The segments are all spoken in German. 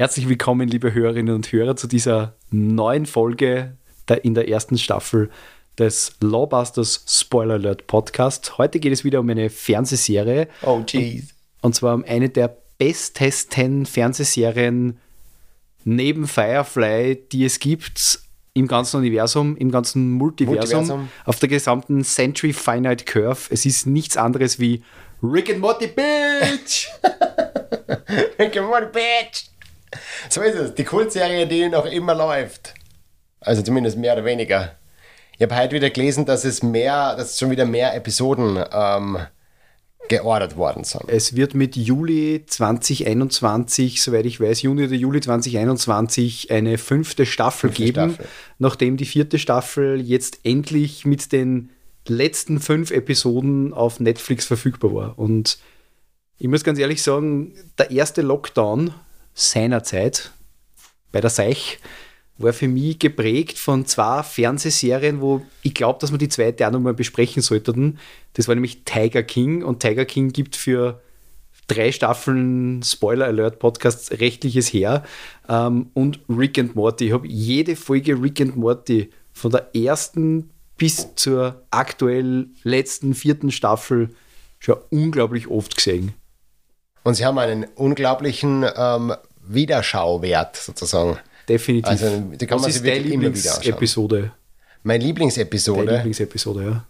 Herzlich willkommen, liebe Hörerinnen und Hörer, zu dieser neuen Folge der, in der ersten Staffel des Lawbusters Spoiler Alert Podcast. Heute geht es wieder um eine Fernsehserie. Oh, jeez. Und zwar um eine der bestesten Fernsehserien neben Firefly, die es gibt im ganzen Universum, im ganzen Multiversum, Multiversum. auf der gesamten Century Finite Curve. Es ist nichts anderes wie Rick and Morty Bitch! Rick and Morty, bitch! So ist es. Die Kultserie, die noch immer läuft. Also zumindest mehr oder weniger. Ich habe heute wieder gelesen, dass es mehr, dass schon wieder mehr Episoden ähm, geordert worden sind. Es wird mit Juli 2021, soweit ich weiß, Juni oder Juli 2021 eine fünfte Staffel Fünfte geben, Staffel. nachdem die vierte Staffel jetzt endlich mit den letzten fünf Episoden auf Netflix verfügbar war. Und ich muss ganz ehrlich sagen, der erste Lockdown seinerzeit bei der Seich war für mich geprägt von zwei Fernsehserien, wo ich glaube, dass wir die zweite auch nochmal besprechen sollten. Das war nämlich Tiger King und Tiger King gibt für drei Staffeln Spoiler Alert Podcast rechtliches her ähm, und Rick and Morty. Ich habe jede Folge Rick and Morty von der ersten bis zur aktuell letzten vierten Staffel schon unglaublich oft gesehen. Und sie haben einen unglaublichen ähm, Wiederschauwert sozusagen. Definitiv. Also, die kann Was man ist sich wirklich immer wieder anschauen. Lieblingsepisode? Meine Deine Lieblingsepisode. Lieblingsepisode, ja.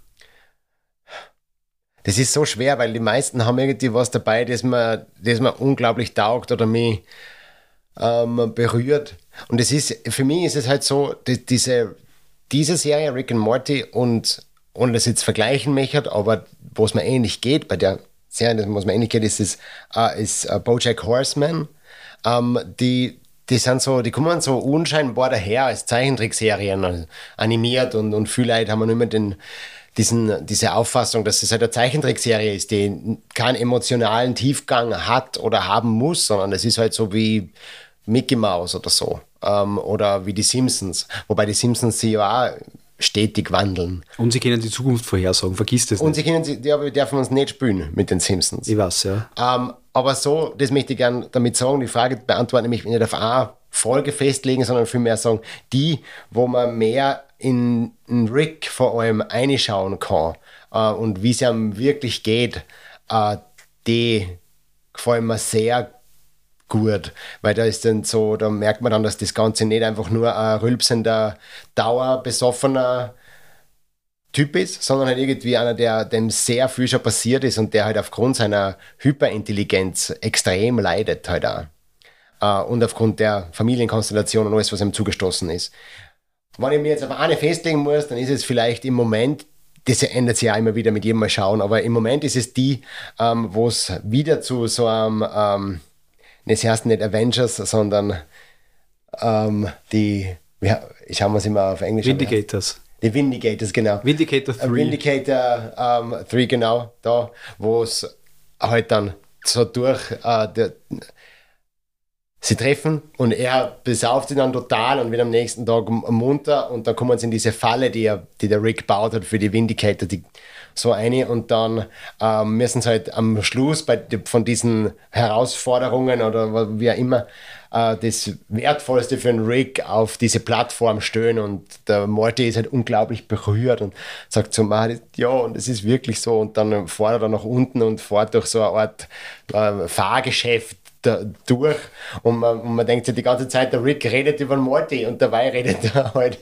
Das ist so schwer, weil die meisten haben irgendwie was dabei, das mir, das mir unglaublich taugt oder mich ähm, berührt. Und es ist, für mich ist es halt so, die, diese, diese Serie Rick and Morty und, ohne das jetzt vergleichen möchte, aber wo es mir ähnlich geht, bei der Serie, wo es mir ähnlich geht, ist, es, äh, ist äh, Bojack Horseman. Ähm, die, die sind so, die kommen so unscheinbar daher als Zeichentrickserien also animiert und, und viele Leute haben immer den, diesen, diese Auffassung, dass es halt eine Zeichentrickserie ist, die keinen emotionalen Tiefgang hat oder haben muss, sondern es ist halt so wie Mickey Mouse oder so. Ähm, oder wie die Simpsons. Wobei die Simpsons sich ja auch stetig wandeln. Und sie können die Zukunft vorhersagen, vergiss das Und nicht. sie können, sie- ja, wir dürfen uns nicht spielen mit den Simpsons. Ich weiß, ja. Ähm, aber so, das möchte ich gerne damit sagen, die Frage beantworten, nämlich nicht auf eine Folge festlegen, sondern vielmehr sagen, die, wo man mehr in, in Rick vor allem einschauen kann äh, und wie es ihm wirklich geht, äh, die gefallen mir sehr gut, weil da ist dann so, da merkt man dann, dass das Ganze nicht einfach nur ein rülpsender, dauerbesoffener Typ ist, sondern halt irgendwie einer, der dem sehr viel schon passiert ist und der halt aufgrund seiner Hyperintelligenz extrem leidet halt auch. Äh, und aufgrund der Familienkonstellation und alles, was ihm zugestoßen ist. Wenn ich mir jetzt auf eine festlegen muss, dann ist es vielleicht im Moment, das ändert sich ja immer wieder mit jedem Mal schauen, aber im Moment ist es die, ähm, wo es wieder zu so einem, ähm, das heißt nicht Avengers, sondern ähm, die, ja, ich schaue es immer auf Englisch an. Vindigators. Die Vindigators, genau. Vindicator Äh, 3. Vindicator ähm, 3, genau, da, wo es halt dann so durch äh, der, sie treffen und er besauft sie dann total und wird am nächsten Tag munter und dann kommen sie in diese Falle, die, er, die der Rick baut hat für die Vindicator, die, so eine und dann ähm, müssen sie halt am Schluss bei, von diesen Herausforderungen oder wie auch immer äh, das Wertvollste für den Rick auf diese Plattform stehen und der Morty ist halt unglaublich berührt und sagt zu Marit, ja und es ist wirklich so. Und dann fährt er nach unten und fährt durch so eine Art äh, Fahrgeschäft da, durch. Und man, und man denkt sich die ganze Zeit, der Rick redet über den Morty und dabei redet er halt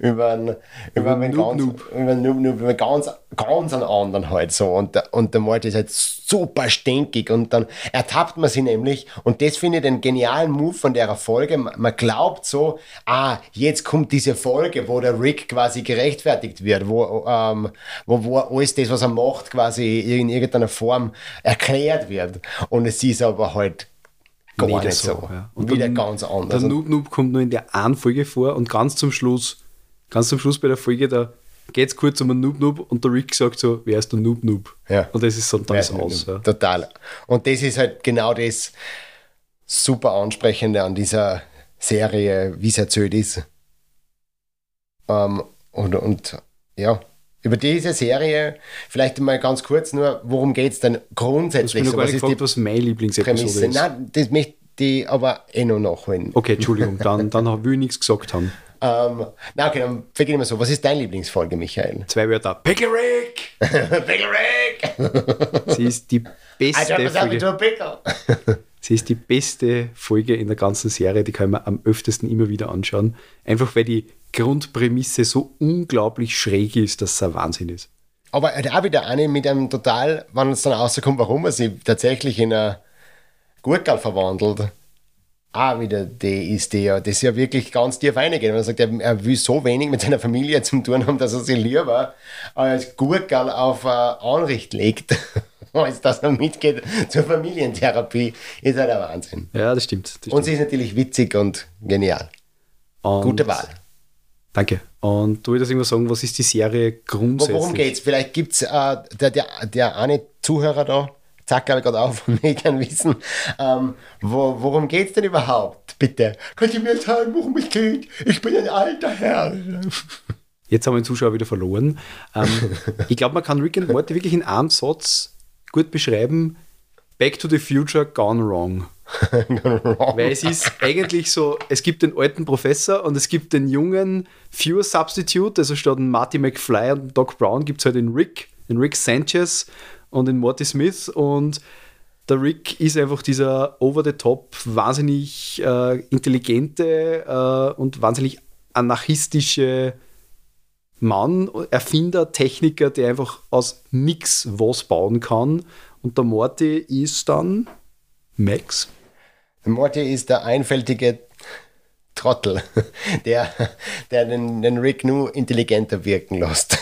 über einen, über einen Noob ganz, Noob. über einen Noob Noob, über einen ganz, ganz einen anderen halt so. Und der, und der Morty ist halt super stinkig und dann ertappt man sie nämlich. Und das finde ich den genialen Move von der Folge, man glaubt so, ah, jetzt kommt diese Folge, wo der Rick quasi gerechtfertigt wird, wo, ähm, wo, wo alles das, was er macht, quasi in irgendeiner Form erklärt wird. Und es ist aber halt gar Nicht nicht so, so. ja. Wieder der- ganz anders. Der Und Noob Noob kommt nur in der einen Folge vor und ganz zum Schluss, ganz zum Schluss bei der Folge, da geht es kurz um einen Noob Noob und der Rick sagt so, wer ist der Noob Noob? Ja. Und das ist so dann Ja, ist aus. Ja. Total. Und das ist halt genau das super Ansprechende an dieser Serie, wie es erzählt ist. Ähm, und, und ja, über diese Serie, vielleicht mal ganz kurz nur, worum geht es denn Ich grundsätzlich? noch So, gar nicht gefragt, was meine Lieblingsepisode ist. Nein, das möchte die aber eh noch nachholen. Okay, Entschuldigung, dann, dann will ich nichts gesagt haben. Ähm, na okay, dann beginnen wir so. Was ist deine Lieblingsfolge, Michael? Zwei Wörter. Pickle Rick! Pickle Rick! Sie ist die I beste don't Folge. pickle. Sie ist die beste Folge in der ganzen Serie, die kann man am öftesten immer wieder anschauen. Einfach weil die Grundprämisse so unglaublich schräg ist, dass es ein Wahnsinn ist. Aber auch wieder eine mit einem total, wenn es dann rauskommt, warum er sich tatsächlich in ein Gurkel verwandelt. Auch wieder die ist ja, das ist ja wirklich ganz tief reingeht. Wenn er sagt, er, er will so wenig mit seiner Familie zu tun haben, dass er sich lieber als Gurkel auf äh, Anricht legt, als dass er mitgeht zur Familientherapie, ist halt ein Wahnsinn. Ja, das stimmt. Das Und stimmt. sie ist natürlich witzig und genial. Und- Gute Wahl. Danke. Und du würdest irgendwas sagen, was ist die Serie grundsätzlich? Worum geht's? Vielleicht gibt's äh, der, der, der eine Zuhörer da, zack, habe ich gerade auf und ich kann wissen, ähm, wo, worum geht's denn überhaupt? Bitte. Könnt ihr mir sagen, worum es geht? Ich bin ein alter Herr. Jetzt haben wir den Zuschauer wieder verloren. Ähm, ich glaube, man kann Rick and Morty wirklich in einem Satz gut beschreiben. Back to the Future gone wrong. Weil es ist eigentlich so, es gibt den alten Professor und es gibt den jungen Fewer Substitute, also statt den Marty McFly und Doc Brown gibt es halt den Rick, den Rick Sanchez und den Morty Smith und der Rick ist einfach dieser over-the-top, wahnsinnig äh, intelligente äh, und wahnsinnig anarchistische Mann, Erfinder, Techniker, der einfach aus nix was bauen kann. Und der Morty ist dann Max. Morty ist der einfältige Trottel, der, der den, den Rick nur intelligenter wirken lässt.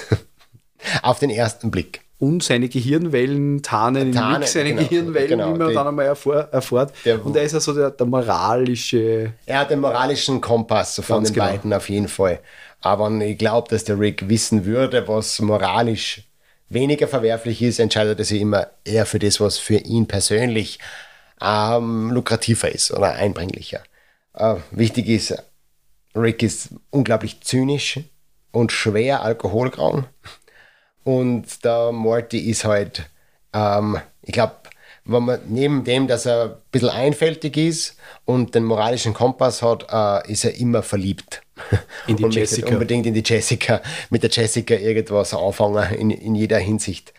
Auf den ersten Blick. Und seine Gehirnwellen tarnen in Tarnen, Rick seine genau, Gehirnwellen, genau, wie man die- dann einmal erfuhr, erfährt. Der- und er ist ja so der, der moralische. Er hat den moralischen Kompass von den genau. beiden auf jeden Fall. Aber ich glaube, dass der Rick wissen würde, was moralisch weniger verwerflich ist, entscheidet er sich immer eher für das, was für ihn persönlich ähm, lukrativer ist oder einbringlicher. Äh, wichtig ist, Rick ist unglaublich zynisch und schwer alkoholgrau. Und der Morty ist halt, ähm, ich glaube, wenn man neben dem, dass er ein bisschen einfältig ist und den moralischen Kompass hat, äh, ist er immer verliebt. In die und Jessica. Unbedingt in die Jessica, mit der Jessica irgendwas anfangen in, in jeder Hinsicht.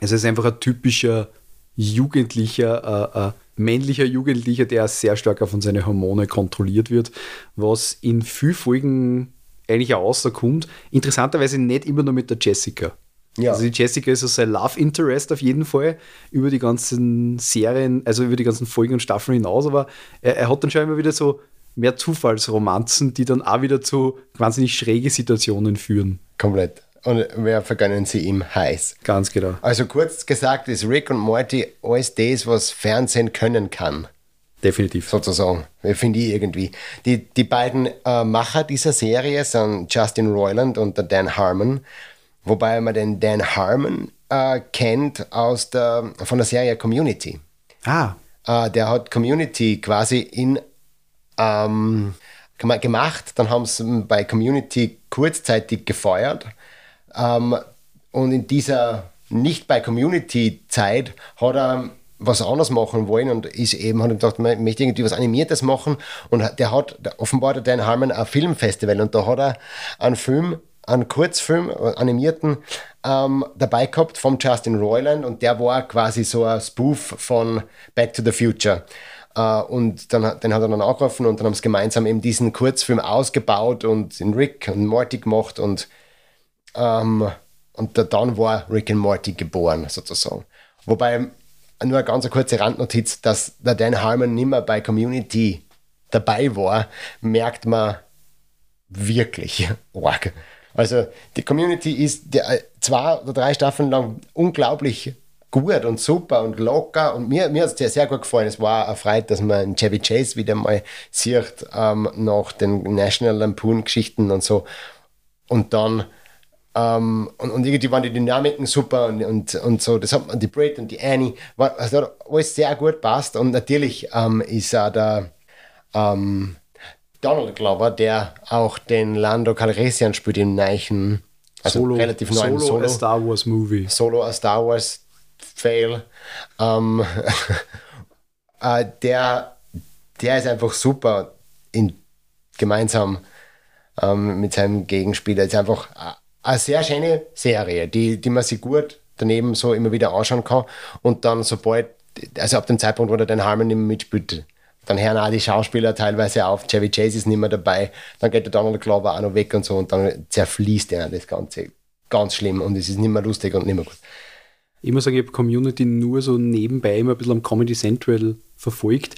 Es ist einfach ein typischer Jugendlicher, äh, äh, männlicher Jugendlicher, der sehr stark von seine Hormone kontrolliert wird, was in vielen Folgen eigentlich auch rauskommt. Interessanterweise nicht immer nur mit der Jessica. Ja. Also die Jessica ist so sein Love Interest auf jeden Fall über die ganzen Serien, also über die ganzen Folgen und Staffeln hinaus, aber er, er hat dann schon immer wieder so mehr Zufallsromanzen, die dann auch wieder zu wahnsinnig schräge Situationen führen. Komplett. Und wir vergönnen sie ihm heiß. Ganz genau. Also kurz gesagt ist Rick und Morty alles das, was Fernsehen können kann. Definitiv. sozusagen, finde ich irgendwie. Die, die beiden äh, Macher dieser Serie sind Justin Roiland und der Dan Harmon, wobei man den Dan Harmon äh, kennt aus der, von der Serie Community. Ah, Äh, der hat Community quasi in ähm, gema- gemacht, dann haben sie bei Community kurzzeitig gefeuert. Ähm, und in dieser nicht bei Community-Zeit hat er was anderes machen wollen und ist eben, hat ihm gedacht, man möchte irgendwie was Animiertes machen. Und hat- der hat, offenbar der Dan Harmon ein Filmfestival und da hat er einen Film, einen Kurzfilm, animierten, ähm, dabei gehabt vom Justin Roiland und der war quasi so ein Spoof von Back to the Future. Äh, und dann, hat- den hat er dann angerufen und dann haben sie gemeinsam eben diesen Kurzfilm ausgebaut und den Rick und Morty gemacht und ähm, und da, dann war Rick and Morty geboren, sozusagen. Wobei, nur eine ganz kurze Randnotiz, dass der Dan Harmon nicht mehr bei Community dabei war, merkt man wirklich arg. Also die Community ist die, äh, zwei oder drei Staffeln lang unglaublich gut und super und locker und mir, mir hat es sehr, sehr gut gefallen. Es war erfreut, dass man Chevy Chase wieder mal sieht ähm, nach den National Lampoon Geschichten und so. Und dann ähm, und, und irgendwie waren die Dynamiken super und, und, und so. Das hat die Brit und die Annie, war, also alles sehr gut passt. Und natürlich ähm, ist auch der ähm, Donald Glover, der auch den Lando Calrissian spielt im Neichen, also Solo, relativ neuen Solo, Solo. a Star Wars Movie. Solo a Star Wars Fail. Ähm, äh, der, der ist einfach super in, gemeinsam ähm, mit seinem Gegenspieler. Es ist einfach eine sehr schöne Serie, die, die man sich gut daneben so immer wieder anschauen kann. Und dann, sobald, also ab dem Zeitpunkt, wo der Dan Harmon immer mitspielt, dann hören auch die Schauspieler teilweise auf. Chevy Chase ist nicht mehr dabei. Dann geht der Donald Glover auch noch weg und so. Und dann zerfließt er das Ganze. Ganz schlimm. Und es ist nicht mehr lustig und nicht mehr gut. Ich muss sagen, ich habe Community nur so nebenbei immer ein bisschen am Comedy Central verfolgt.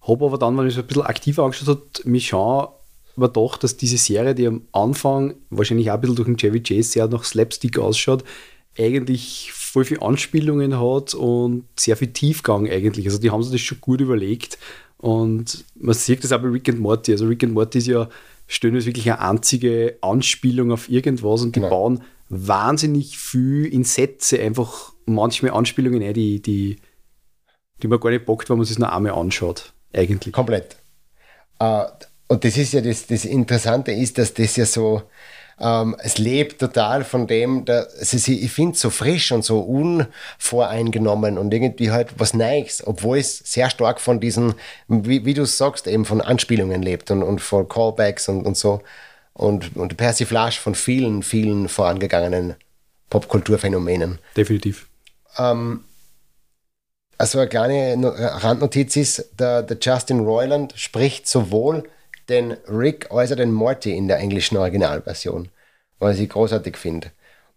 Habe aber dann, wenn ich es ein bisschen aktiver angeschaut habe, mich schon aber doch, dass diese Serie, die am Anfang wahrscheinlich auch ein bisschen durch den Chevy Chase sehr nach Slapstick ausschaut, eigentlich voll viele Anspielungen hat und sehr viel Tiefgang eigentlich. Also die haben sich das schon gut überlegt und man sieht das auch bei Rick and Morty. Also Rick and Morty ist ja stellen wirklich eine einzige Anspielung auf irgendwas und die genau. bauen wahnsinnig viel in Sätze einfach manchmal Anspielungen ein, die, die, die man gar nicht bockt, wenn man sich nur einmal anschaut. Eigentlich. Komplett. Uh, und das ist ja das, das Interessante ist, dass das ja so, ähm, es lebt total von dem, dass, also ich finde es so frisch und so unvoreingenommen und irgendwie halt was Neues, obwohl es sehr stark von diesen, wie, wie du sagst, eben von Anspielungen lebt und, und von Callbacks und, und so. Und, und Persiflage von vielen, vielen vorangegangenen Popkulturphänomenen. Definitiv. Ähm, also eine kleine Randnotiz ist, der, der Justin Roiland spricht sowohl den Rick als auch den Morty in der englischen Originalversion, was ich großartig finde.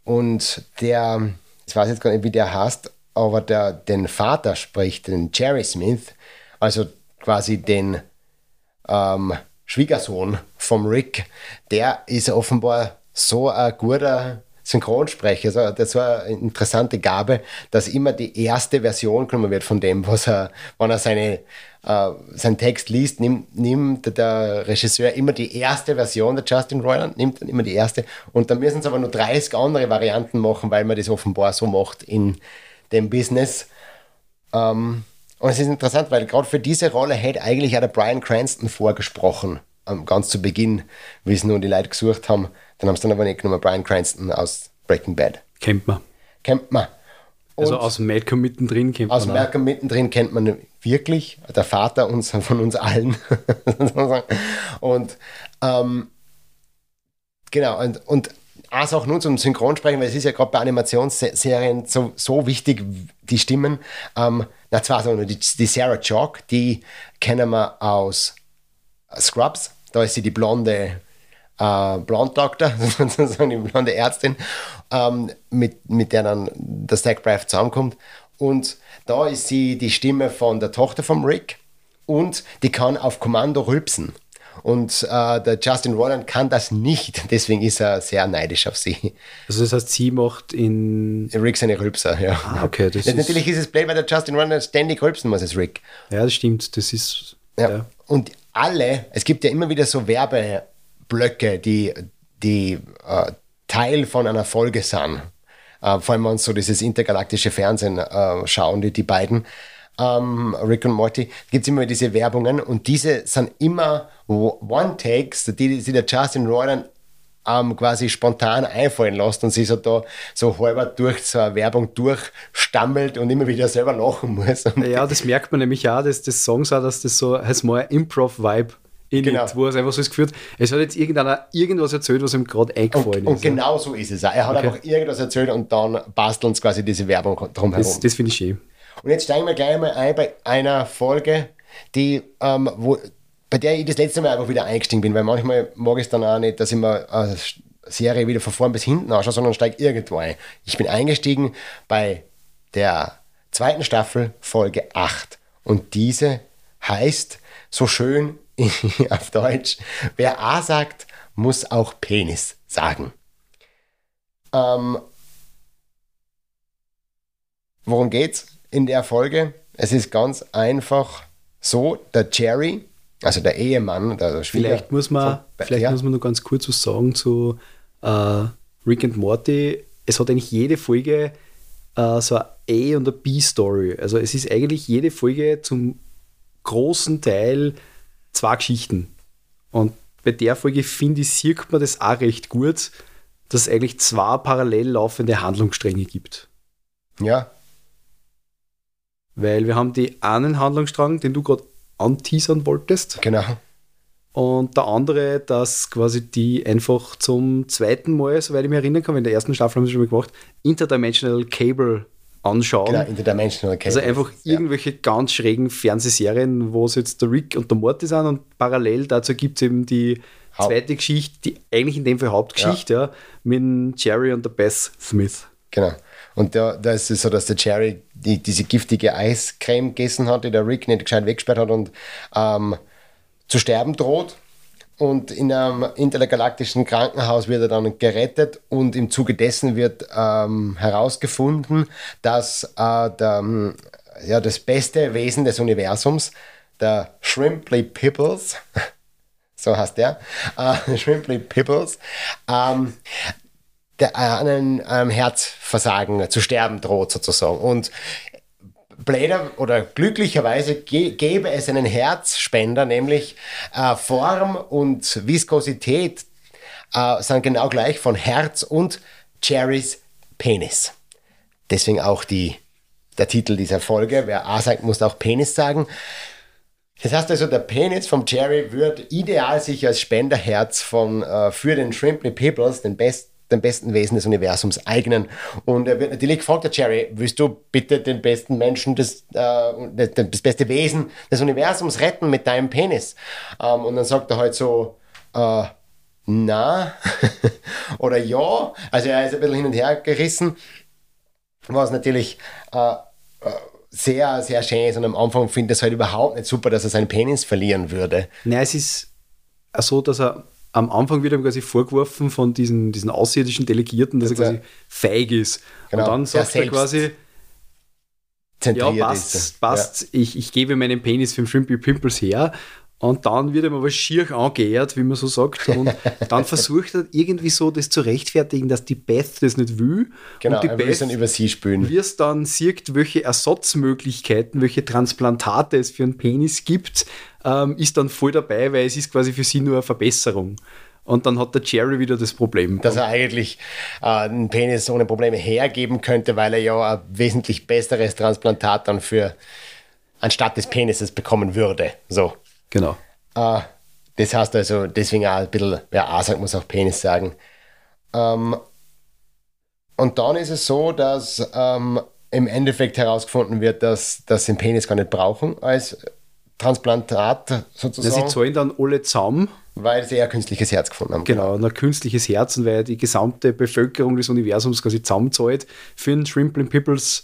Und der, ich weiß jetzt gar nicht, wie der heißt, aber der den Vater spricht, den Jerry Smith, also quasi den ähm, Schwiegersohn vom Rick, der ist offenbar so ein guter Synchronsprecher. Also das war eine interessante Gabe, dass immer die erste Version genommen wird von dem, was er, wenn er seine, äh, seinen Text liest, nimmt, nimmt der Regisseur immer die erste Version der Justin Roiland, nimmt dann immer die erste und dann müssen sie aber nur 30 andere Varianten machen, weil man das offenbar so macht in dem Business. Ähm, und es ist interessant, weil gerade für diese Rolle hätte eigentlich auch der Brian Cranston vorgesprochen, ganz zu Beginn, wie es nun die Leute gesucht haben. Dann haben sie dann aber nicht genommen, Brian Cranston aus Breaking Bad. Kennt man. Kennt man. Also Und also aus Malcolm mittendrin kennt man. Aus Malcolm mittendrin kennt man wirklich, der Vater uns, von uns allen. und ähm, genau, und, und also auch nur zum Synchronsprechen, weil es ist ja gerade bei Animationsserien so, so wichtig, die Stimmen. Ähm, na zwar so die, die Sarah Chalk, die kennen wir aus Scrubs, da ist sie die blonde äh, Blonde Doctor, sozusagen die blonde Ärztin, ähm, mit, mit der dann der Zach Braff zusammenkommt. Und da ist sie die Stimme von der Tochter von Rick und die kann auf Kommando rülpsen. Und äh, der Justin Roland kann das nicht, deswegen ist er sehr neidisch auf sie. Also das heißt, sie macht in... Rick seine Rülpser, ja. Ah, okay. Das ist natürlich ist es blöd, weil der Justin Roland ständig rülpsen muss als Rick. Ja, das stimmt. Das ist... Ja. ja. Und alle, es gibt ja immer wieder so Werbeblöcke, die, die äh, Teil von einer Folge sind. Äh, vor allem, wenn so dieses intergalaktische Fernsehen äh, schauen, die, die beiden, ähm, Rick und Morty, gibt es immer diese Werbungen und diese sind immer One-Takes, die, die der Justin Roiland ähm, quasi spontan einfallen lässt und sich so da so halber durch so eine Werbung durchstammelt und immer wieder selber lachen muss. ja, das merkt man nämlich auch, dass das Songs auch, dass das so heißt mal Improv-Vibe in genau. it, wo es einfach so ist geführt, es hat jetzt irgendeiner irgendwas erzählt, was ihm gerade eingefallen und, ist. Und genau so ist es auch. Er hat okay. einfach irgendwas erzählt und dann basteln uns quasi diese Werbung drumherum. Das, das finde ich schön. Und jetzt steigen wir gleich mal ein bei einer Folge, die, ähm, wo, bei der ich das letzte Mal einfach wieder eingestiegen bin, weil manchmal mag ich es dann auch nicht, dass ich mir eine Serie wieder von vorn bis hinten anschaue, sondern steige irgendwo ein. Ich bin eingestiegen bei der zweiten Staffel, Folge 8. Und diese heißt so schön auf Deutsch, wer A sagt, muss auch Penis sagen. Ähm, worum geht's in der Folge? Es ist ganz einfach so, der Jerry, also der Ehemann, der Schwieger, Vielleicht muss man, so, vielleicht ja. muss man nur ganz kurz was sagen zu äh, Rick and Morty. Es hat eigentlich jede Folge äh, so eine A- und eine B-Story. Also es ist eigentlich jede Folge zum großen Teil zwei Geschichten. Und bei der Folge, finde ich, sieht man das auch recht gut, dass es eigentlich zwei parallel laufende Handlungsstränge gibt. Ja. Weil wir haben die einen Handlungsstrang, den du gerade anteasern wolltest. Genau. Und der andere, dass quasi die einfach zum zweiten Mal, soweit ich mich erinnern kann, in der ersten Staffel haben sie schon mal gemacht, Interdimensional Cable anschauen. Genau, Interdimensional Cable. Also einfach ja. irgendwelche ganz schrägen Fernsehserien, wo es jetzt der Rick und der Morty sind und parallel dazu gibt es eben die Haupt- zweite Geschichte, die eigentlich in dem Fall Hauptgeschichte, ja. mit Jerry und der Beth Smith. Genau. Und da, da ist es so, dass der Jerry die, diese giftige Eiscreme gegessen hat, die der Rick nicht gescheit weggesperrt hat und ähm, zu sterben droht. Und in einem intergalaktischen Krankenhaus wird er dann gerettet und im Zuge dessen wird ähm, herausgefunden, dass äh, der, ähm, ja, das beste Wesen des Universums, der Shrimply Pibbles, so heißt der, äh, Shrimply Pibbles, ähm, der an einem, einem Herzversagen zu sterben droht sozusagen. Und Blader oder glücklicherweise gäbe es einen Herzspender, nämlich äh, Form und Viskosität äh, sind genau gleich von Herz und Jerrys Penis. Deswegen auch die, der Titel dieser Folge. Wer A sagt, muss auch Penis sagen. Das heißt also, der Penis vom Jerry wird ideal sich als Spenderherz von, äh, für den Shrimply Peoples, den, best, den besten Wesen des Universums, eignen. Und er wird natürlich gefragt, der Jerry, willst du bitte den besten Menschen, des, äh, das beste Wesen des Universums retten mit deinem Penis? Ähm, und dann sagt er halt so, äh, na oder ja. Also er ist ein bisschen hin und her gerissen, was natürlich äh, sehr, sehr schön ist. Und am Anfang finde ich es halt überhaupt nicht super, dass er seinen Penis verlieren würde. Nein, es ist so, dass er am Anfang wird ihm quasi vorgeworfen von diesen, diesen außerirdischen Delegierten, dass Dass er er- quasi feig ist. Genau, Und dann sagt er quasi, ja, ist passt, passt, ich, ich gebe meinen Penis für den Shrimpy Pimples her. Und dann wird ihm aber schier angeehrt, wie man so sagt. Und dann versucht er irgendwie so das zu rechtfertigen, dass die Beth das nicht will. Genau, und die es dann über sie spülen. wie es dann sieht, welche Ersatzmöglichkeiten, welche Transplantate es für einen Penis gibt, ähm, ist dann voll dabei, weil es ist quasi für sie nur eine Verbesserung. Und dann hat der Jerry wieder das Problem. Dass er eigentlich äh, einen Penis ohne Probleme hergeben könnte, weil er ja ein wesentlich besseres Transplantat dann für anstatt des Penises bekommen würde. So. Genau. Äh, das heißt also, deswegen auch ein bisschen, wer A sagt, muss auch Penis sagen. Ähm, und dann ist es so, dass ähm, im Endeffekt herausgefunden wird, dass, dass sie den Penis gar nicht brauchen als Transplantat Ja, sie sozusagen, zahlen dann alle zusammen, weil sie ja ein künstliches Herz gefunden haben. genau, ein künstliches Herzen, weil die gesamte Bevölkerung des Universums quasi zusammenzahlt für einen Shrimplin Pipples.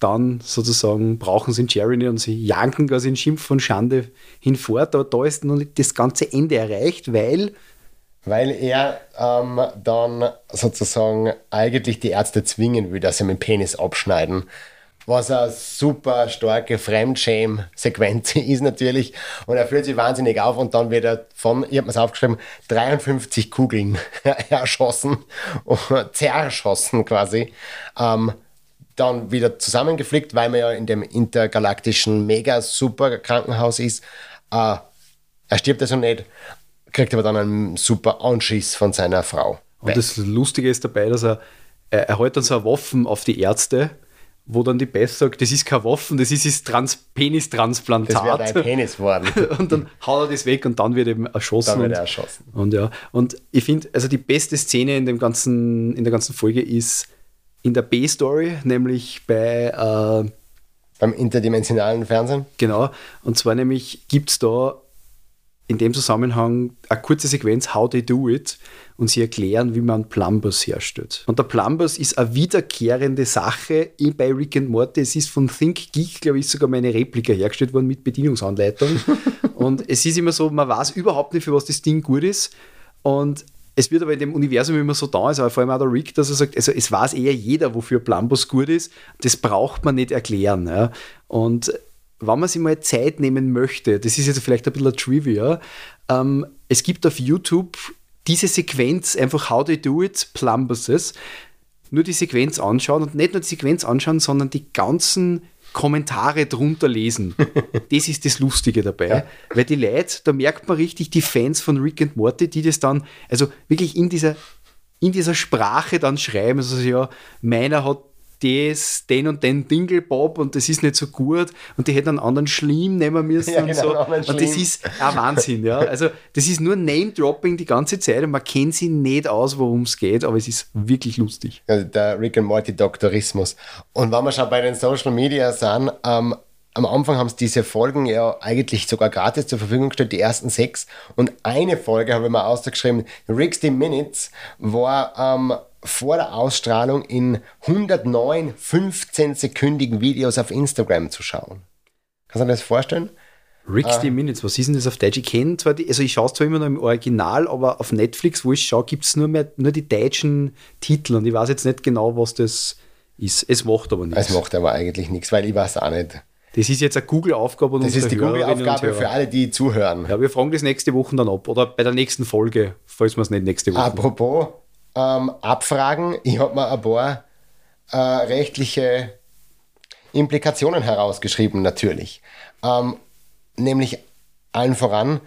Dann sozusagen brauchen sie den Jerry nicht und sie janken quasi in Schimpf und Schande hinfort, aber da ist noch nicht das ganze Ende erreicht, weil Weil er ähm, dann sozusagen eigentlich die Ärzte zwingen will, dass sie mit dem Penis abschneiden. Was eine super starke Fremdschäm-Sequenz ist natürlich. Und er fühlt sich wahnsinnig auf und dann wird er von, ich habe mir es aufgeschrieben, 53 Kugeln erschossen, zerschossen quasi. Ähm, dann wieder zusammengeflickt, weil man ja in dem intergalaktischen Mega-Super-Krankenhaus ist. Äh, er stirbt also nicht, kriegt aber dann einen super Anschiss von seiner Frau. Und das Lustige ist dabei, dass er, er, er hält dann so eine Waffen auf die Ärzte, wo dann die Beth sagt, das ist keine Waffen, das ist das Trans das wäre Penistransplantat. dein Penis worden. und dann haut er das weg und dann wird eben erschossen. Dann wird und, er erschossen. Und ja, und ich finde, also die beste Szene in, dem ganzen, in der ganzen Folge ist in der B-Story, nämlich bei, äh, Beim interdimensionalen Fernsehen. genau, und zwar nämlich gibt es da in dem Zusammenhang eine kurze Sequenz, How They Do It, und sie erklären, wie man Plumbers herstellt. Und der Plumbers ist eine wiederkehrende Sache eh bei Rick and Morty. Es ist von Think Geek, glaube ich, sogar meine Replika hergestellt worden mit Bedienungsanleitung. und es ist immer so, man weiß überhaupt nicht, für was das Ding gut ist. Und es wird aber in dem Universum immer so da, also vor allem auch der Rick, dass er sagt, also es weiß eher jeder, wofür Plumbus gut ist. Das braucht man nicht erklären. Ja. Und wenn man sich mal Zeit nehmen möchte, das ist jetzt vielleicht ein bisschen ein Trivia, ähm, es gibt auf YouTube diese Sequenz, einfach How They Do It, Plumbuses, nur die Sequenz anschauen und nicht nur die Sequenz anschauen, sondern die ganzen Kommentare drunter lesen. das ist das Lustige dabei. Ja. Weil die Leute, da merkt man richtig die Fans von Rick and Morty, die das dann, also wirklich in dieser, in dieser Sprache dann schreiben, also ja, meiner hat das, den und den Dingelbob und das ist nicht so gut und die hätten einen anderen Schlimm nehmen müssen ja, und genau, so. Und das ist ein Wahnsinn, ja. Also das ist nur Name-Dropping die ganze Zeit und man kennt sie nicht aus, worum es geht, aber es ist wirklich lustig. Also der Rick and Morty Doktorismus. Und wenn wir schon bei den Social Media sind, ähm, am Anfang haben sie diese Folgen ja eigentlich sogar gratis zur Verfügung gestellt, die ersten sechs. Und eine Folge habe ich mal ausgeschrieben, Rick's Minutes, war ähm, vor der Ausstrahlung in 109 15-sekündigen Videos auf Instagram zu schauen. Kannst du dir das vorstellen? Rick's äh, Minutes, was ist denn das auf Deutsch? Ich kenne zwar die, also ich schaue es zwar immer noch im Original, aber auf Netflix, wo ich schaue, gibt es nur, nur die deutschen Titel und ich weiß jetzt nicht genau, was das ist. Es macht aber nichts. Es macht aber eigentlich nichts, weil ich weiß auch nicht. Das ist jetzt eine Google-Aufgabe. Das ist die Google-Aufgabe für alle, die zuhören. Ja, wir fragen das nächste Woche dann ab oder bei der nächsten Folge, falls wir es nicht nächste Woche. Apropos ähm, Abfragen, ich habe mir ein paar äh, rechtliche Implikationen herausgeschrieben, natürlich. Ähm, nämlich allen voran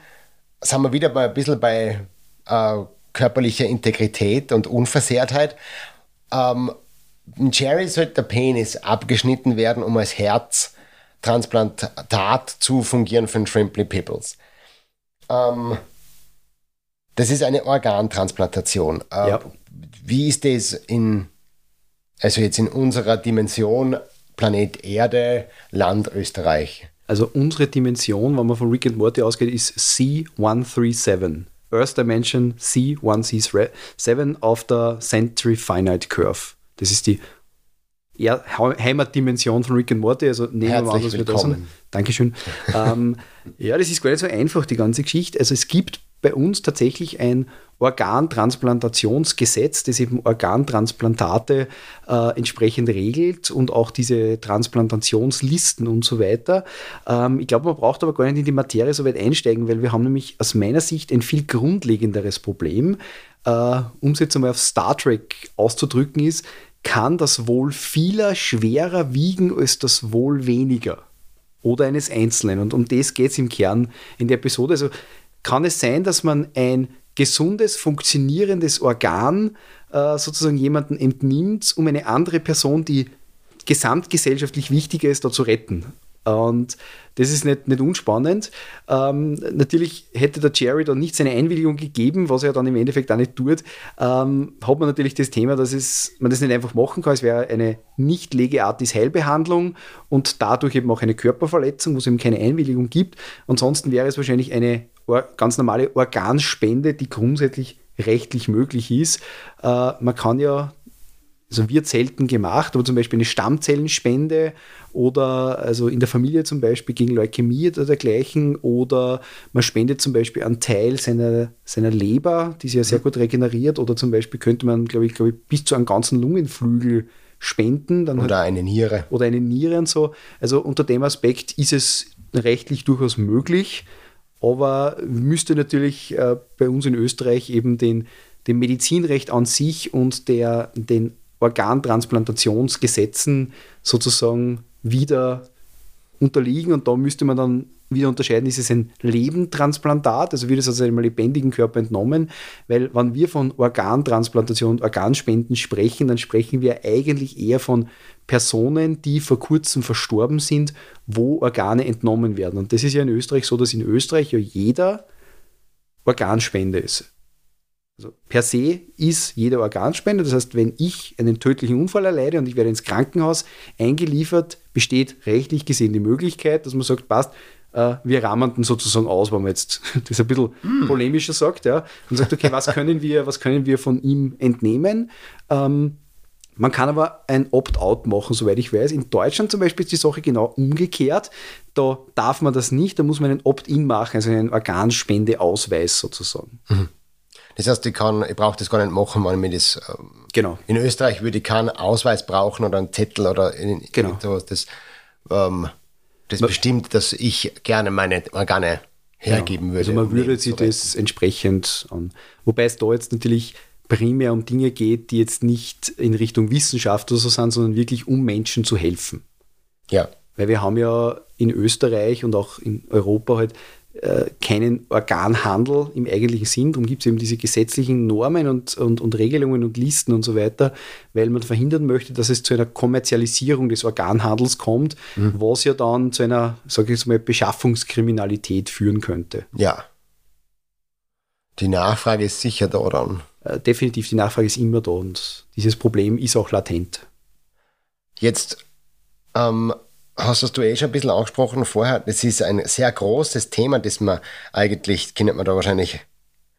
sind wir wieder bei, ein bisschen bei äh, körperlicher Integrität und Unversehrtheit. Ähm, Jerry sollte der Penis abgeschnitten werden, um als Herztransplantat zu fungieren für den Shrimply Pipples. Ähm, das ist eine Organtransplantation. Äh, ja. Wie ist das in, also jetzt in unserer Dimension Planet Erde, Land Österreich? Also unsere Dimension, wenn man von Rick and Morty ausgeht, ist C137. Earth Dimension C137 auf der Century Finite Curve. Das ist die Heimatdimension von Rick and Morty, also nehmen wir an, dass wir da sind. Dankeschön. ähm, ja, das ist gar nicht so einfach, die ganze Geschichte. Also es gibt bei uns tatsächlich ein Organtransplantationsgesetz, das eben Organtransplantate äh, entsprechend regelt und auch diese Transplantationslisten und so weiter. Ähm, ich glaube, man braucht aber gar nicht in die Materie so weit einsteigen, weil wir haben nämlich aus meiner Sicht ein viel grundlegenderes Problem. Äh, um es jetzt einmal auf Star Trek auszudrücken ist, kann das Wohl vieler schwerer wiegen als das Wohl weniger oder eines Einzelnen. Und um das geht es im Kern in der Episode. Also kann es sein, dass man ein gesundes, funktionierendes Organ äh, sozusagen jemanden entnimmt, um eine andere Person, die gesamtgesellschaftlich wichtiger ist, da zu retten. Und das ist nicht, nicht unspannend. Ähm, natürlich hätte der Jerry dann nicht seine Einwilligung gegeben, was er dann im Endeffekt auch nicht tut, ähm, hat man natürlich das Thema, dass es, man das nicht einfach machen kann. Es wäre eine nicht legeartis Heilbehandlung und dadurch eben auch eine Körperverletzung, wo es eben keine Einwilligung gibt. Ansonsten wäre es wahrscheinlich eine ganz normale Organspende, die grundsätzlich rechtlich möglich ist. Äh, man kann ja also wird selten gemacht, aber zum Beispiel eine Stammzellenspende oder also in der Familie zum Beispiel gegen Leukämie oder dergleichen oder man spendet zum Beispiel einen Teil seiner, seiner Leber, die sich ja sehr mhm. gut regeneriert oder zum Beispiel könnte man, glaube ich, glaube ich, bis zu einem ganzen Lungenflügel spenden. oder halt, eine Niere. Oder eine Niere und so. Also unter dem Aspekt ist es rechtlich durchaus möglich, aber müsste natürlich äh, bei uns in Österreich eben den, dem Medizinrecht an sich und der, den Organtransplantationsgesetzen sozusagen wieder unterliegen und da müsste man dann wieder unterscheiden, ist es ein Lebendtransplantat, also wird es aus einem lebendigen Körper entnommen, weil wenn wir von Organtransplantation und Organspenden sprechen, dann sprechen wir eigentlich eher von Personen, die vor kurzem verstorben sind, wo Organe entnommen werden. Und das ist ja in Österreich so, dass in Österreich ja jeder Organspende ist. Also per se ist jeder Organspender. Das heißt, wenn ich einen tödlichen Unfall erleide und ich werde ins Krankenhaus eingeliefert, besteht rechtlich gesehen die Möglichkeit, dass man sagt, passt, äh, wir rahmen den sozusagen aus, wenn man jetzt das ein bisschen mm. polemischer sagt, ja, und sagt, okay, was können wir, was können wir von ihm entnehmen? Ähm, man kann aber ein Opt-out machen, soweit ich weiß. In Deutschland zum Beispiel ist die Sache genau umgekehrt. Da darf man das nicht, da muss man einen Opt-in machen, also einen Organspendeausweis sozusagen. Mhm. Das heißt, ich, kann, ich brauche das gar nicht machen, wenn ich mir das. Ähm, genau. In Österreich würde ich keinen Ausweis brauchen oder einen Zettel oder in, genau. sowas. Das, ähm, das bestimmt, dass ich gerne meine Organe hergeben genau. würde. Also man würde sich das entsprechend an. Wobei es da jetzt natürlich primär um Dinge geht, die jetzt nicht in Richtung Wissenschaft oder so sind, sondern wirklich um Menschen zu helfen. Ja. Weil wir haben ja in Österreich und auch in Europa halt äh, keinen Organhandel im eigentlichen Sinn. Darum gibt es eben diese gesetzlichen Normen und, und, und Regelungen und Listen und so weiter, weil man verhindern möchte, dass es zu einer Kommerzialisierung des Organhandels kommt, mhm. was ja dann zu einer, sage ich jetzt mal, Beschaffungskriminalität führen könnte. Ja. Die Nachfrage ist sicher da dann. Äh, definitiv, die Nachfrage ist immer da und dieses Problem ist auch latent. Jetzt ähm, hast du eh schon ein bisschen angesprochen vorher, das ist ein sehr großes Thema, das man eigentlich, kennt man da wahrscheinlich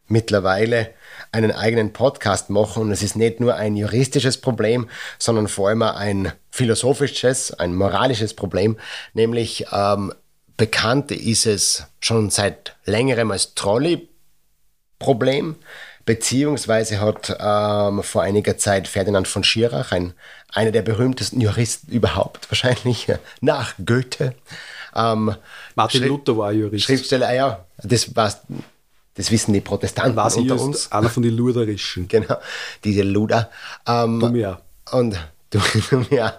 mittlerweile einen eigenen Podcast machen. Und es ist nicht nur ein juristisches Problem, sondern vor allem ein philosophisches, ein moralisches Problem, nämlich ähm, bekannt ist es schon seit längerem als Trolley-Problem, beziehungsweise hat ähm, vor einiger Zeit Ferdinand von Schirach, ein einer der berühmtesten Juristen überhaupt, wahrscheinlich nach Goethe. Ähm, Martin Schrift Luther war Jurist. Schriftsteller, ah ja, das war's. Das wissen die Protestanten war unter uns. Einer von den Luderischen. Genau, diese Luder. Ähm, du mir. Und du, mir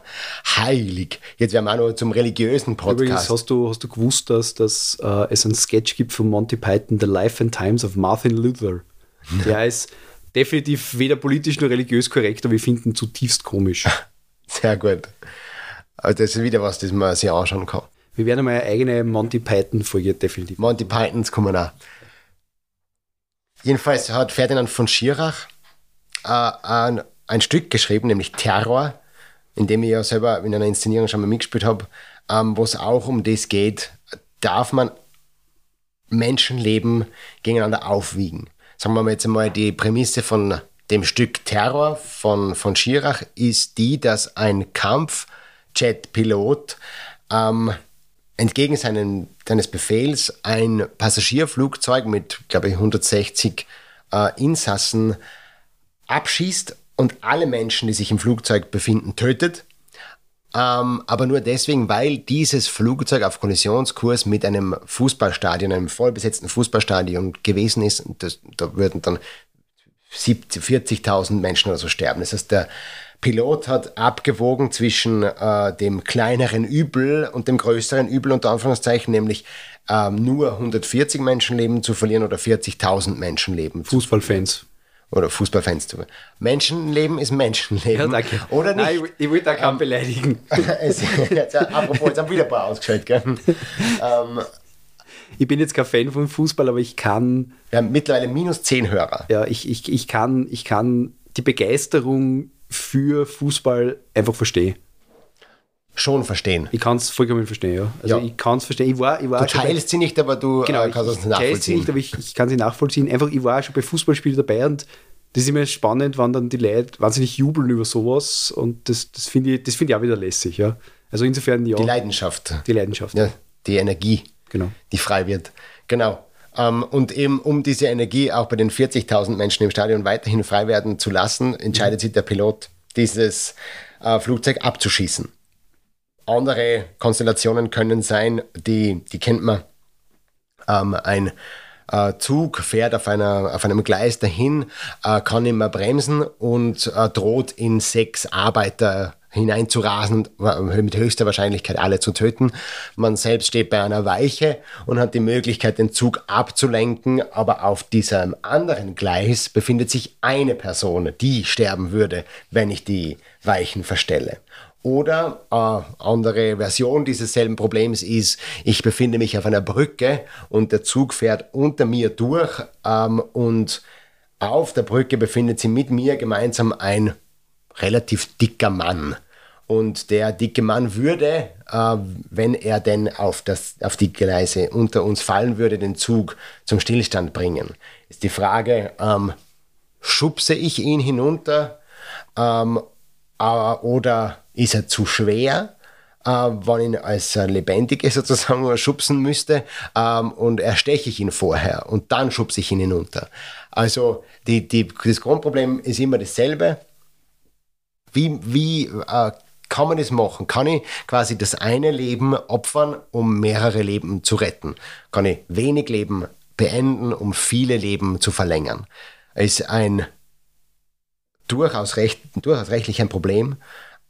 heilig. Jetzt werden wir auch noch zum religiösen Podcast. Übrigens, hast du, hast du gewusst, dass, dass äh, es einen Sketch gibt von Monty Python, The Life and Times of Martin Luther? Der ist definitiv weder politisch noch religiös korrekt, aber wir finden zutiefst komisch. Sehr gut. Also das ist wieder was, das man sich anschauen kann. Wir werden mal eine eigene Monty Python-Folge definitiv. Monty Pythons kommen auch. Jedenfalls hat Ferdinand von Schirach äh, ein, ein, Stück geschrieben, nämlich Terror, in dem ich ja selber in einer Inszenierung schon mal mitgespielt habe, ähm, wo es auch um das geht, darf man Menschenleben gegeneinander aufwiegen sagen wir mal jetzt einmal, die Prämisse von dem Stück Terror von, von Schirach ist die, dass ein Kampfjet-Pilot ähm, entgegen seinen, seines Befehls ein Passagierflugzeug mit, glaube ich, 160 äh, Insassen abschießt und alle Menschen, die sich im Flugzeug befinden, tötet. Ähm, aber nur deswegen, weil dieses Flugzeug auf Kollisionskurs mit einem Fußballstadion, einem vollbesetzten Fußballstadion gewesen ist. Das, da würden dann 40.000 Menschen oder so sterben. Das heißt, der Pilot hat abgewogen zwischen äh, dem kleineren Übel und dem größeren Übel, unter Anführungszeichen, nämlich ähm, nur 140 Menschenleben zu verlieren oder 40.000 Menschenleben. Fußballfans oder Fußballfans zu. Menschenleben ist Menschenleben. Ja, danke. Oder nicht? Nein, ich, ich will da keinen ähm, beleidigen. es, jetzt, apropos, jetzt haben wieder ein paar ausgeschaltet, gell? ähm, ich bin jetzt kein Fan von Fußball, aber ich kann. Wir haben mittlerweile minus zehn Hörer. Ja, ich, ich, ich, kann, ich kann die Begeisterung für Fußball einfach verstehen. Schon verstehen. Ich kann es vollkommen verstehen, ja. Also ja. ich kann es verstehen. Ich war, ich war du teilst sie nicht, aber du genau, äh, kannst es nachvollziehen. Ich sie nicht, aber ich, ich kann sie nachvollziehen. Einfach, ich war schon bei Fußballspielen dabei und das ist immer spannend, wann dann die Leute wahnsinnig jubeln über sowas und das, das finde ich, find ich auch wieder lässig, ja. Also insofern, ja. Die Leidenschaft. Die Leidenschaft. Ja, die Energie, genau. die frei wird. Genau. Um, ähm, und eben um diese Energie auch bei den 40.000 Menschen im Stadion weiterhin frei werden zu lassen, entscheidet mhm. sich der Pilot, dieses uh, Flugzeug abzuschießen. Andere Konstellationen können sein, die, die kennt man. Ähm, ein äh, Zug fährt auf, einer, auf einem Gleis dahin, äh, kann nicht mehr bremsen und äh, droht in sechs Arbeiter hineinzurasen und mit höchster Wahrscheinlichkeit alle zu töten. Man selbst steht bei einer Weiche und hat die Möglichkeit, den Zug abzulenken, aber auf diesem anderen Gleis befindet sich eine Person, die sterben würde, wenn ich die Weichen verstelle. Oder äh, andere Version dieses selben Problems ist, ich befinde mich auf einer Brücke und der Zug fährt unter mir durch ähm, und auf der Brücke befindet sich mit mir gemeinsam ein relativ dicker Mann. Und der dicke Mann würde, äh, wenn er denn auf, das, auf die Gleise unter uns fallen würde, den Zug zum Stillstand bringen. Ist die Frage, ähm, schubse ich ihn hinunter ähm, äh, oder ist er zu schwer, äh, wenn ich ihn als Lebendige sozusagen schubsen müsste ähm, und ersteche ich ihn vorher und dann schubse ich ihn hinunter. Also die, die, das Grundproblem ist immer dasselbe. Wie, wie äh, kann man das machen? Kann ich quasi das eine Leben opfern, um mehrere Leben zu retten? Kann ich wenig Leben beenden, um viele Leben zu verlängern? Ist ein durchaus, recht, durchaus rechtlich ein Problem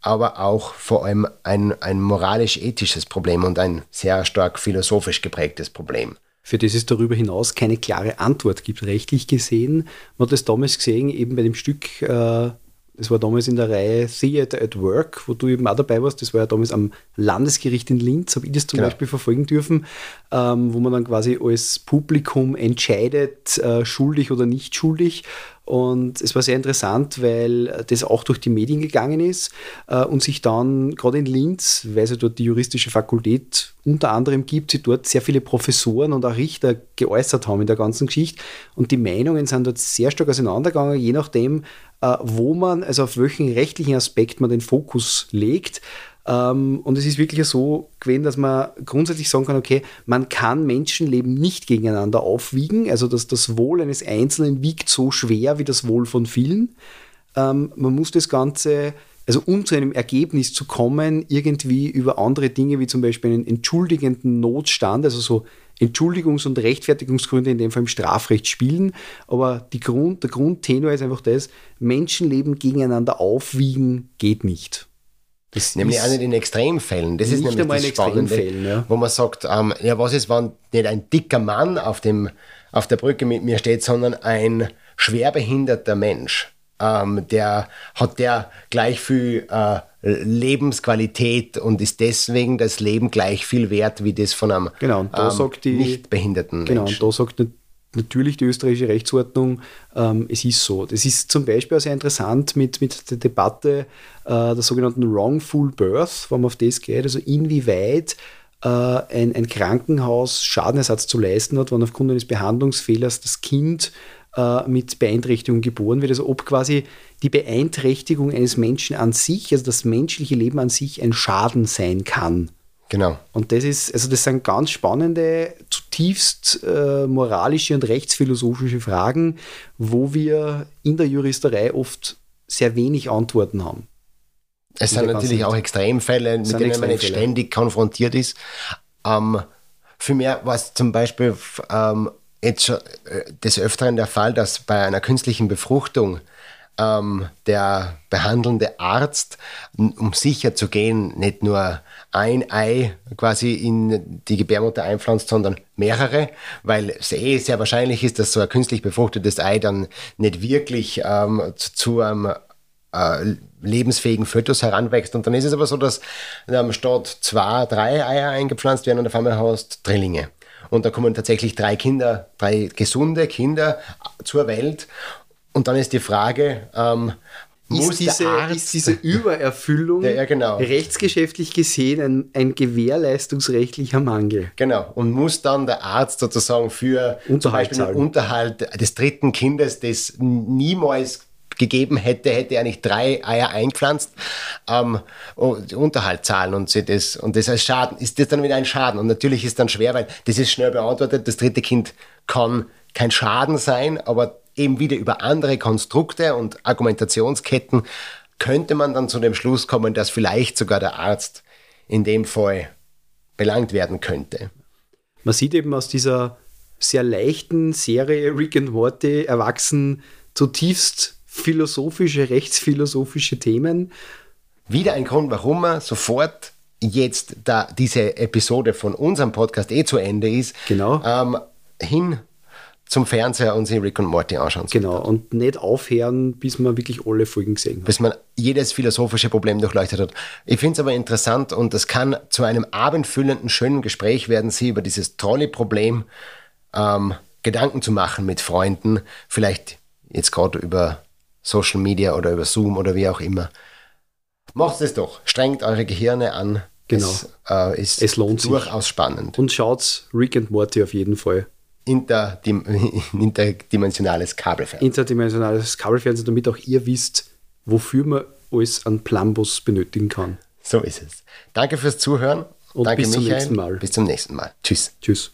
aber auch vor allem ein, ein moralisch-ethisches Problem und ein sehr stark philosophisch geprägtes Problem. für das es darüber hinaus keine klare Antwort gibt, rechtlich gesehen. Man hat das damals gesehen, eben bei dem Stück, äh, das war damals in der Reihe Theater at Work, wo du eben auch dabei warst. Das war ja damals am Landesgericht in Linz, habe ich das zum genau. Beispiel verfolgen dürfen, ähm, wo man dann quasi als Publikum entscheidet, äh, schuldig oder nicht schuldig. Und es war sehr interessant, weil das auch durch die Medien gegangen ist äh, und sich dann gerade in Linz, weil es ja dort die juristische Fakultät unter anderem gibt, sich dort sehr viele Professoren und auch Richter geäußert haben in der ganzen Geschichte. Und die Meinungen sind dort sehr stark auseinandergegangen, je nachdem, wo man, also auf welchen rechtlichen Aspekt man den Fokus legt. Ähm, und es ist wirklich so gewesen, dass man grundsätzlich sagen kann, okay, man kann Menschenleben nicht gegeneinander aufwiegen. Also dass das Wohl eines Einzelnen wiegt so schwer wie das Wohl von vielen. Ähm, man muss das Ganze, also um zu einem Ergebnis zu kommen, irgendwie über andere Dinge wie zum Beispiel einen entschuldigenden Notstand, also so Entschuldigungs- und Rechtfertigungsgründe in dem Fall im Strafrecht spielen. Aber Grund, der Grundtenor ist einfach das, Menschenleben gegeneinander aufwiegen geht nicht. Das nämlich auch nicht in Extremfällen. Das ist nämlich das Spannende, ja. wo man sagt, ähm, ja, was ist, wenn nicht ein dicker Mann auf, dem, auf der Brücke mit mir steht, sondern ein schwerbehinderter Mensch. Ähm, der hat der gleich viel äh, Lebensqualität und ist deswegen das Leben gleich viel wert wie das von einem genau, ähm, die, nicht behinderten genau, Menschen. Genau, und da sagt natürlich die österreichische Rechtsordnung, ähm, es ist so. Das ist zum Beispiel auch sehr interessant mit, mit der Debatte äh, der sogenannten Wrongful Birth, wenn man auf das geht, also inwieweit äh, ein, ein Krankenhaus Schadenersatz zu leisten hat, wenn aufgrund eines Behandlungsfehlers das Kind äh, mit Beeinträchtigung geboren wird. Also ob quasi die Beeinträchtigung eines Menschen an sich, also das menschliche Leben an sich, ein Schaden sein kann. Genau. Und das ist, also das sind ganz spannende, zutiefst äh, moralische und rechtsphilosophische Fragen, wo wir in der Juristerei oft sehr wenig Antworten haben. Es sind natürlich auch Extremfälle, mit denen man nicht ständig konfrontiert ist. Ähm, für mich war es zum Beispiel ähm, jetzt schon äh, des Öfteren der Fall, dass bei einer künstlichen Befruchtung ähm, der behandelnde Arzt, um sicher zu gehen, nicht nur ein Ei quasi in die Gebärmutter einpflanzt, sondern mehrere, weil es eh sehr wahrscheinlich ist, dass so ein künstlich befruchtetes Ei dann nicht wirklich ähm, zu, zu einem äh, lebensfähigen Fötus heranwächst. Und dann ist es aber so, dass ähm, statt zwei, drei Eier eingepflanzt werden und auf einmal hast Drillinge. Und da kommen tatsächlich drei Kinder, drei gesunde Kinder zur Welt. Und dann ist die Frage, ähm, ist diese, ist diese, Übererfüllung ja, ja, genau. rechtsgeschäftlich gesehen ein, ein, gewährleistungsrechtlicher Mangel. Genau. Und muss dann der Arzt sozusagen für Unterhalt zum Beispiel den Unterhalt des dritten Kindes, das niemals gegeben hätte, hätte er nicht drei Eier eingepflanzt, ähm, Unterhalt zahlen und sie das, und das als Schaden, ist das dann wieder ein Schaden. Und natürlich ist dann schwer, weil das ist schnell beantwortet, das dritte Kind kann kein Schaden sein, aber eben wieder über andere Konstrukte und Argumentationsketten könnte man dann zu dem Schluss kommen, dass vielleicht sogar der Arzt in dem Fall belangt werden könnte. Man sieht eben aus dieser sehr leichten Serie Rick and Morty erwachsen zutiefst philosophische, rechtsphilosophische Themen. Wieder ein Grund, warum man sofort jetzt, da diese Episode von unserem Podcast eh zu Ende ist, genau. ähm, hin zum Fernseher und sich Rick und Morty anschauen. Genau, und nicht aufhören, bis man wirklich alle Folgen gesehen hat. Bis man jedes philosophische Problem durchleuchtet hat. Ich finde es aber interessant und das kann zu einem abendfüllenden, schönen Gespräch werden, sie über dieses tolle Problem ähm, Gedanken zu machen mit Freunden, vielleicht jetzt gerade über Social Media oder über Zoom oder wie auch immer. Macht es doch, strengt eure Gehirne an. Genau. Es, äh, ist es lohnt durchaus sich. spannend. Und schaut Rick and Morty auf jeden Fall interdim interdimensionales Kabelfernsehen. Interdimensionales Kabelfernsehen, damit auch ihr wisst, wofür man alles an Plambus benötigen kann. So ist es. Danke fürs Zuhören. Und Danke, bis Michael. zum nächsten Mal. Bis zum nächsten Mal. Tschüss. Tschüss.